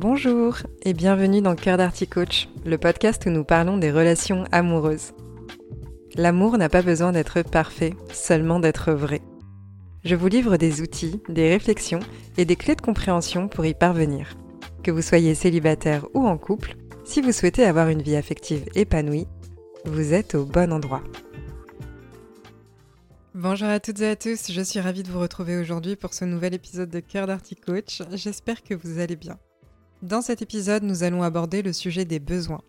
Bonjour et bienvenue dans Cœur d'Arty Coach, le podcast où nous parlons des relations amoureuses. L'amour n'a pas besoin d'être parfait, seulement d'être vrai. Je vous livre des outils, des réflexions et des clés de compréhension pour y parvenir. Que vous soyez célibataire ou en couple, si vous souhaitez avoir une vie affective épanouie, vous êtes au bon endroit. Bonjour à toutes et à tous, je suis ravie de vous retrouver aujourd'hui pour ce nouvel épisode de Cœur d'Arty Coach. J'espère que vous allez bien. Dans cet épisode, nous allons aborder le sujet des besoins.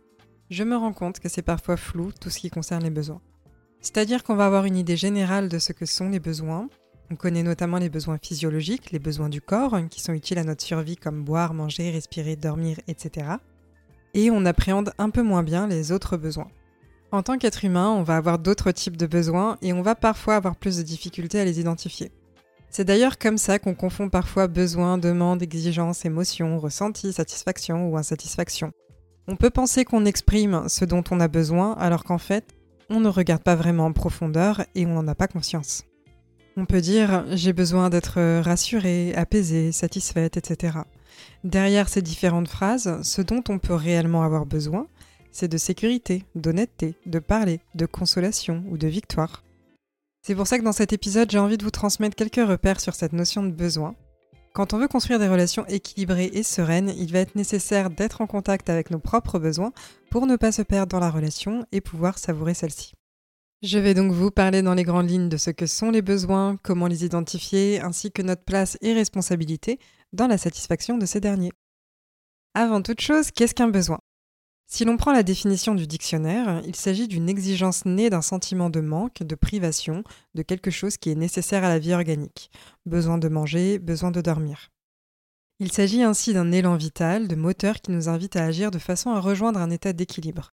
Je me rends compte que c'est parfois flou tout ce qui concerne les besoins. C'est-à-dire qu'on va avoir une idée générale de ce que sont les besoins. On connaît notamment les besoins physiologiques, les besoins du corps, qui sont utiles à notre survie comme boire, manger, respirer, dormir, etc. Et on appréhende un peu moins bien les autres besoins. En tant qu'être humain, on va avoir d'autres types de besoins et on va parfois avoir plus de difficultés à les identifier. C'est d'ailleurs comme ça qu'on confond parfois besoin, demande, exigence, émotion, ressenti, satisfaction ou insatisfaction. On peut penser qu'on exprime ce dont on a besoin alors qu'en fait, on ne regarde pas vraiment en profondeur et on n'en a pas conscience. On peut dire j'ai besoin d'être rassuré, apaisé, satisfaite, etc. Derrière ces différentes phrases, ce dont on peut réellement avoir besoin, c'est de sécurité, d'honnêteté, de parler, de consolation ou de victoire. C'est pour ça que dans cet épisode, j'ai envie de vous transmettre quelques repères sur cette notion de besoin. Quand on veut construire des relations équilibrées et sereines, il va être nécessaire d'être en contact avec nos propres besoins pour ne pas se perdre dans la relation et pouvoir savourer celle-ci. Je vais donc vous parler dans les grandes lignes de ce que sont les besoins, comment les identifier, ainsi que notre place et responsabilité dans la satisfaction de ces derniers. Avant toute chose, qu'est-ce qu'un besoin? Si l'on prend la définition du dictionnaire, il s'agit d'une exigence née d'un sentiment de manque, de privation, de quelque chose qui est nécessaire à la vie organique. Besoin de manger, besoin de dormir. Il s'agit ainsi d'un élan vital, de moteur qui nous invite à agir de façon à rejoindre un état d'équilibre.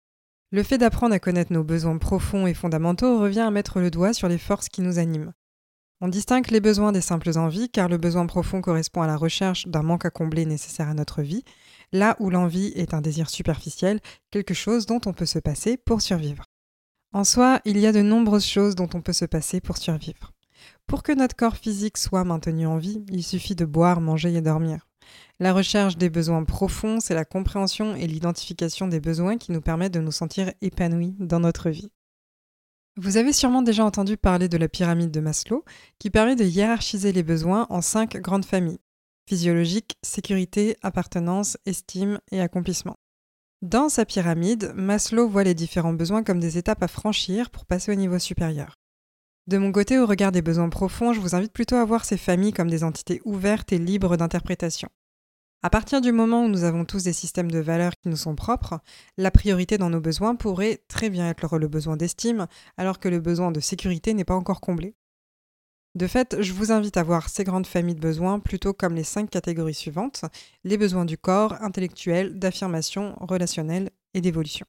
Le fait d'apprendre à connaître nos besoins profonds et fondamentaux revient à mettre le doigt sur les forces qui nous animent. On distingue les besoins des simples envies car le besoin profond correspond à la recherche d'un manque à combler nécessaire à notre vie, là où l'envie est un désir superficiel, quelque chose dont on peut se passer pour survivre. En soi, il y a de nombreuses choses dont on peut se passer pour survivre. Pour que notre corps physique soit maintenu en vie, il suffit de boire, manger et dormir. La recherche des besoins profonds, c'est la compréhension et l'identification des besoins qui nous permettent de nous sentir épanouis dans notre vie. Vous avez sûrement déjà entendu parler de la pyramide de Maslow, qui permet de hiérarchiser les besoins en cinq grandes familles physiologique, sécurité, appartenance, estime et accomplissement. Dans sa pyramide, Maslow voit les différents besoins comme des étapes à franchir pour passer au niveau supérieur. De mon côté, au regard des besoins profonds, je vous invite plutôt à voir ces familles comme des entités ouvertes et libres d'interprétation. À partir du moment où nous avons tous des systèmes de valeurs qui nous sont propres, la priorité dans nos besoins pourrait très bien être le besoin d'estime, alors que le besoin de sécurité n'est pas encore comblé. De fait, je vous invite à voir ces grandes familles de besoins plutôt comme les cinq catégories suivantes, les besoins du corps, intellectuel, d'affirmation, relationnel et d'évolution.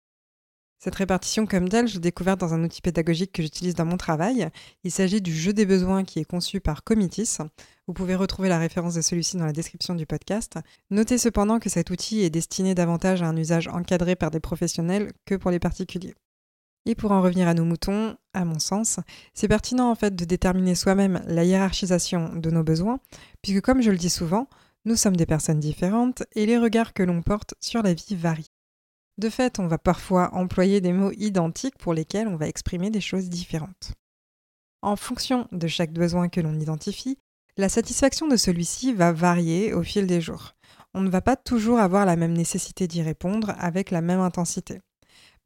Cette répartition comme telle, je l'ai découverte dans un outil pédagogique que j'utilise dans mon travail. Il s'agit du jeu des besoins qui est conçu par Comitis. Vous pouvez retrouver la référence de celui-ci dans la description du podcast. Notez cependant que cet outil est destiné davantage à un usage encadré par des professionnels que pour les particuliers. Et pour en revenir à nos moutons, à mon sens, c'est pertinent en fait de déterminer soi-même la hiérarchisation de nos besoins, puisque comme je le dis souvent, nous sommes des personnes différentes et les regards que l'on porte sur la vie varient. De fait, on va parfois employer des mots identiques pour lesquels on va exprimer des choses différentes. En fonction de chaque besoin que l'on identifie, la satisfaction de celui-ci va varier au fil des jours. On ne va pas toujours avoir la même nécessité d'y répondre avec la même intensité.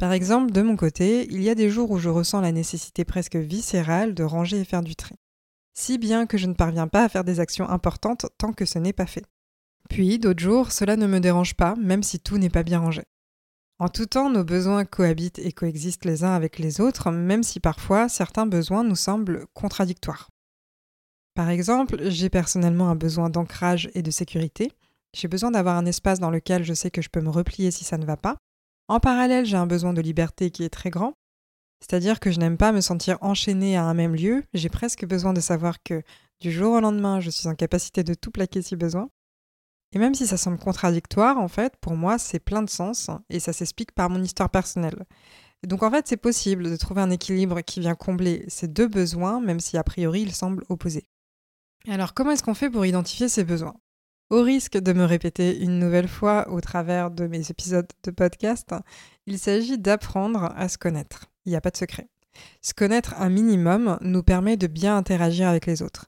Par exemple, de mon côté, il y a des jours où je ressens la nécessité presque viscérale de ranger et faire du tri. Si bien que je ne parviens pas à faire des actions importantes tant que ce n'est pas fait. Puis, d'autres jours, cela ne me dérange pas, même si tout n'est pas bien rangé. En tout temps, nos besoins cohabitent et coexistent les uns avec les autres, même si parfois certains besoins nous semblent contradictoires. Par exemple, j'ai personnellement un besoin d'ancrage et de sécurité. J'ai besoin d'avoir un espace dans lequel je sais que je peux me replier si ça ne va pas, en parallèle, j'ai un besoin de liberté qui est très grand, c'est-à-dire que je n'aime pas me sentir enchaînée à un même lieu, j'ai presque besoin de savoir que du jour au lendemain, je suis en capacité de tout plaquer si besoin. Et même si ça semble contradictoire, en fait, pour moi, c'est plein de sens et ça s'explique par mon histoire personnelle. donc en fait, c'est possible de trouver un équilibre qui vient combler ces deux besoins, même si a priori ils semblent opposés. Alors comment est-ce qu'on fait pour identifier ces besoins? Au risque de me répéter une nouvelle fois au travers de mes épisodes de podcast, il s'agit d'apprendre à se connaître. Il n'y a pas de secret. Se connaître un minimum nous permet de bien interagir avec les autres.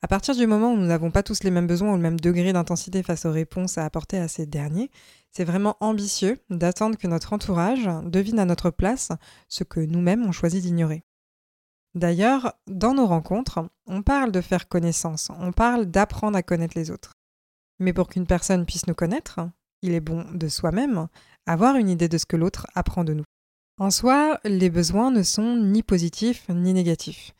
À partir du moment où nous n'avons pas tous les mêmes besoins ou le même degré d'intensité face aux réponses à apporter à ces derniers, c'est vraiment ambitieux d'attendre que notre entourage devine à notre place ce que nous-mêmes on choisi d'ignorer. D'ailleurs, dans nos rencontres, on parle de faire connaissance, on parle d'apprendre à connaître les autres. Mais pour qu'une personne puisse nous connaître, il est bon de soi-même avoir une idée de ce que l'autre apprend de nous. En soi, les besoins ne sont ni positifs ni négatifs.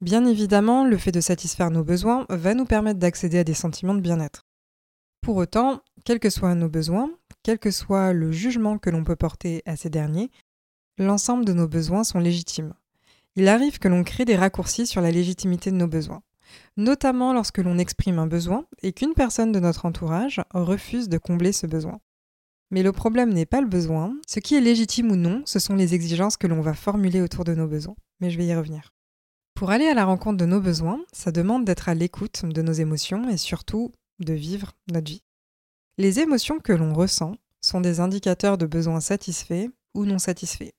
Bien évidemment, le fait de satisfaire nos besoins va nous permettre d'accéder à des sentiments de bien-être. Pour autant, quels que soient nos besoins, quel que soit le jugement que l'on peut porter à ces derniers, l'ensemble de nos besoins sont légitimes. Il arrive que l'on crée des raccourcis sur la légitimité de nos besoins notamment lorsque l'on exprime un besoin et qu'une personne de notre entourage refuse de combler ce besoin. Mais le problème n'est pas le besoin, ce qui est légitime ou non, ce sont les exigences que l'on va formuler autour de nos besoins. Mais je vais y revenir. Pour aller à la rencontre de nos besoins, ça demande d'être à l'écoute de nos émotions et surtout de vivre notre vie. Les émotions que l'on ressent sont des indicateurs de besoins satisfaits ou non satisfaits.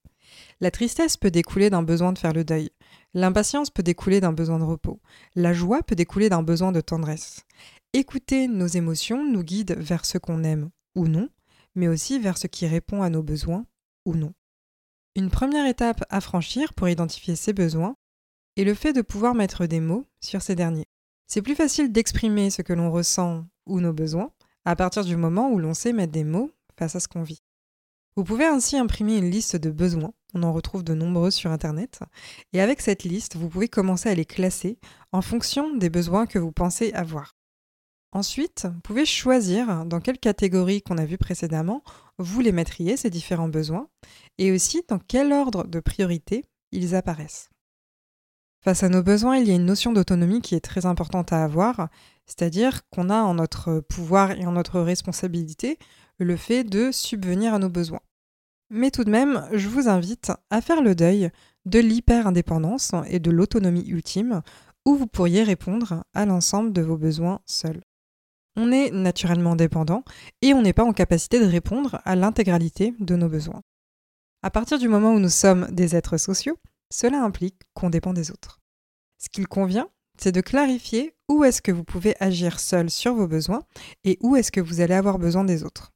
La tristesse peut découler d'un besoin de faire le deuil, L'impatience peut découler d'un besoin de repos. La joie peut découler d'un besoin de tendresse. Écouter nos émotions nous guide vers ce qu'on aime ou non, mais aussi vers ce qui répond à nos besoins ou non. Une première étape à franchir pour identifier ces besoins est le fait de pouvoir mettre des mots sur ces derniers. C'est plus facile d'exprimer ce que l'on ressent ou nos besoins à partir du moment où l'on sait mettre des mots face à ce qu'on vit. Vous pouvez ainsi imprimer une liste de besoins, on en retrouve de nombreuses sur Internet, et avec cette liste, vous pouvez commencer à les classer en fonction des besoins que vous pensez avoir. Ensuite, vous pouvez choisir dans quelle catégorie qu'on a vu précédemment vous les mettriez, ces différents besoins, et aussi dans quel ordre de priorité ils apparaissent. Face à nos besoins, il y a une notion d'autonomie qui est très importante à avoir, c'est-à-dire qu'on a en notre pouvoir et en notre responsabilité le fait de subvenir à nos besoins. Mais tout de même, je vous invite à faire le deuil de l'hyper-indépendance et de l'autonomie ultime, où vous pourriez répondre à l'ensemble de vos besoins seuls. On est naturellement dépendant et on n'est pas en capacité de répondre à l'intégralité de nos besoins. À partir du moment où nous sommes des êtres sociaux, cela implique qu'on dépend des autres. Ce qu'il convient, c'est de clarifier où est-ce que vous pouvez agir seul sur vos besoins et où est-ce que vous allez avoir besoin des autres.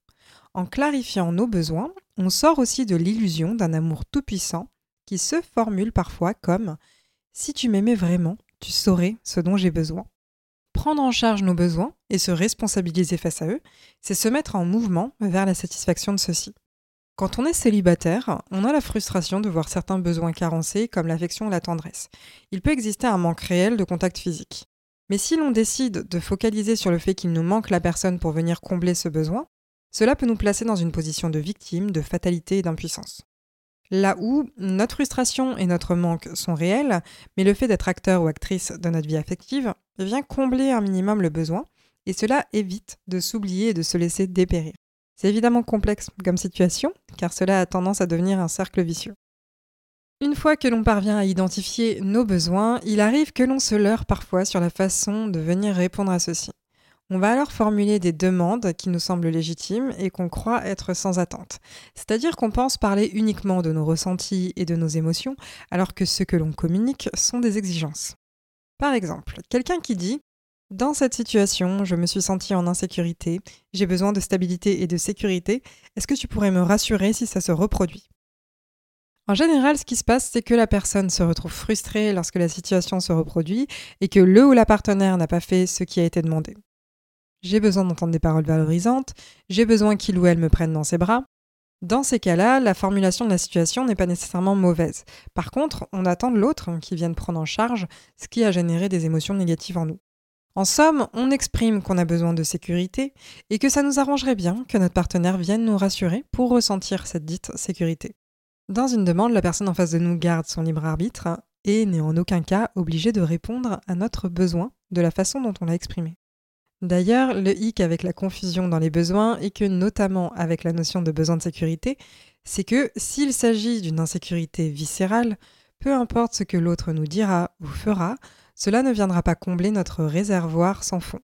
En clarifiant nos besoins, on sort aussi de l'illusion d'un amour tout-puissant qui se formule parfois comme ⁇ Si tu m'aimais vraiment, tu saurais ce dont j'ai besoin ⁇ Prendre en charge nos besoins et se responsabiliser face à eux, c'est se mettre en mouvement vers la satisfaction de ceux-ci. Quand on est célibataire, on a la frustration de voir certains besoins carencés comme l'affection ou la tendresse. Il peut exister un manque réel de contact physique. Mais si l'on décide de focaliser sur le fait qu'il nous manque la personne pour venir combler ce besoin, cela peut nous placer dans une position de victime, de fatalité et d'impuissance. Là où notre frustration et notre manque sont réels, mais le fait d'être acteur ou actrice de notre vie affective vient combler un minimum le besoin, et cela évite de s'oublier et de se laisser dépérir. C'est évidemment complexe comme situation, car cela a tendance à devenir un cercle vicieux. Une fois que l'on parvient à identifier nos besoins, il arrive que l'on se leurre parfois sur la façon de venir répondre à ceux-ci. On va alors formuler des demandes qui nous semblent légitimes et qu'on croit être sans attente. C'est-à-dire qu'on pense parler uniquement de nos ressentis et de nos émotions, alors que ce que l'on communique sont des exigences. Par exemple, quelqu'un qui dit Dans cette situation, je me suis senti en insécurité, j'ai besoin de stabilité et de sécurité, est-ce que tu pourrais me rassurer si ça se reproduit? En général, ce qui se passe, c'est que la personne se retrouve frustrée lorsque la situation se reproduit et que le ou la partenaire n'a pas fait ce qui a été demandé. J'ai besoin d'entendre des paroles valorisantes, j'ai besoin qu'il ou elle me prenne dans ses bras. Dans ces cas-là, la formulation de la situation n'est pas nécessairement mauvaise. Par contre, on attend de l'autre qui vienne prendre en charge ce qui a généré des émotions négatives en nous. En somme, on exprime qu'on a besoin de sécurité et que ça nous arrangerait bien que notre partenaire vienne nous rassurer pour ressentir cette dite sécurité. Dans une demande, la personne en face de nous garde son libre arbitre et n'est en aucun cas obligée de répondre à notre besoin de la façon dont on l'a exprimé. D'ailleurs, le hic avec la confusion dans les besoins et que notamment avec la notion de besoin de sécurité, c'est que s'il s'agit d'une insécurité viscérale, peu importe ce que l'autre nous dira ou fera, cela ne viendra pas combler notre réservoir sans fond.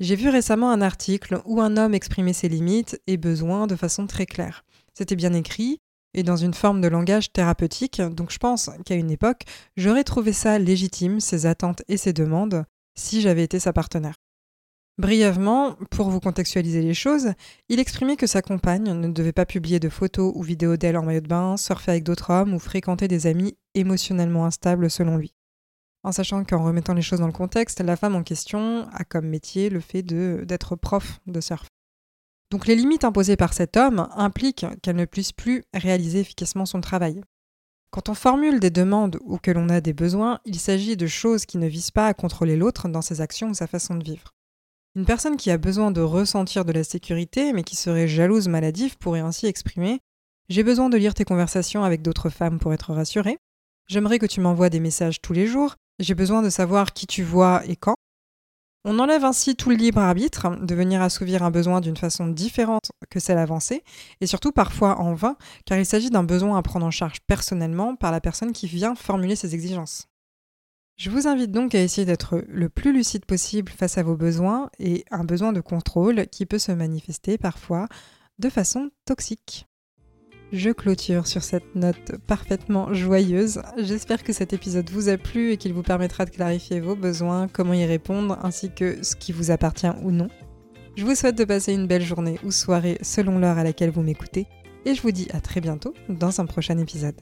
J'ai vu récemment un article où un homme exprimait ses limites et besoins de façon très claire. C'était bien écrit et dans une forme de langage thérapeutique, donc je pense qu'à une époque, j'aurais trouvé ça légitime, ses attentes et ses demandes, si j'avais été sa partenaire. Brièvement, pour vous contextualiser les choses, il exprimait que sa compagne ne devait pas publier de photos ou vidéos d'elle en maillot de bain, surfer avec d'autres hommes ou fréquenter des amis émotionnellement instables selon lui. En sachant qu'en remettant les choses dans le contexte, la femme en question a comme métier le fait d'être prof de surf. Donc les limites imposées par cet homme impliquent qu'elle ne puisse plus réaliser efficacement son travail. Quand on formule des demandes ou que l'on a des besoins, il s'agit de choses qui ne visent pas à contrôler l'autre dans ses actions ou sa façon de vivre. Une personne qui a besoin de ressentir de la sécurité, mais qui serait jalouse maladive, pourrait ainsi exprimer J'ai besoin de lire tes conversations avec d'autres femmes pour être rassurée. J'aimerais que tu m'envoies des messages tous les jours. J'ai besoin de savoir qui tu vois et quand. On enlève ainsi tout le libre arbitre de venir assouvir un besoin d'une façon différente que celle avancée, et surtout parfois en vain, car il s'agit d'un besoin à prendre en charge personnellement par la personne qui vient formuler ses exigences. Je vous invite donc à essayer d'être le plus lucide possible face à vos besoins et un besoin de contrôle qui peut se manifester parfois de façon toxique. Je clôture sur cette note parfaitement joyeuse. J'espère que cet épisode vous a plu et qu'il vous permettra de clarifier vos besoins, comment y répondre, ainsi que ce qui vous appartient ou non. Je vous souhaite de passer une belle journée ou soirée selon l'heure à laquelle vous m'écoutez, et je vous dis à très bientôt dans un prochain épisode.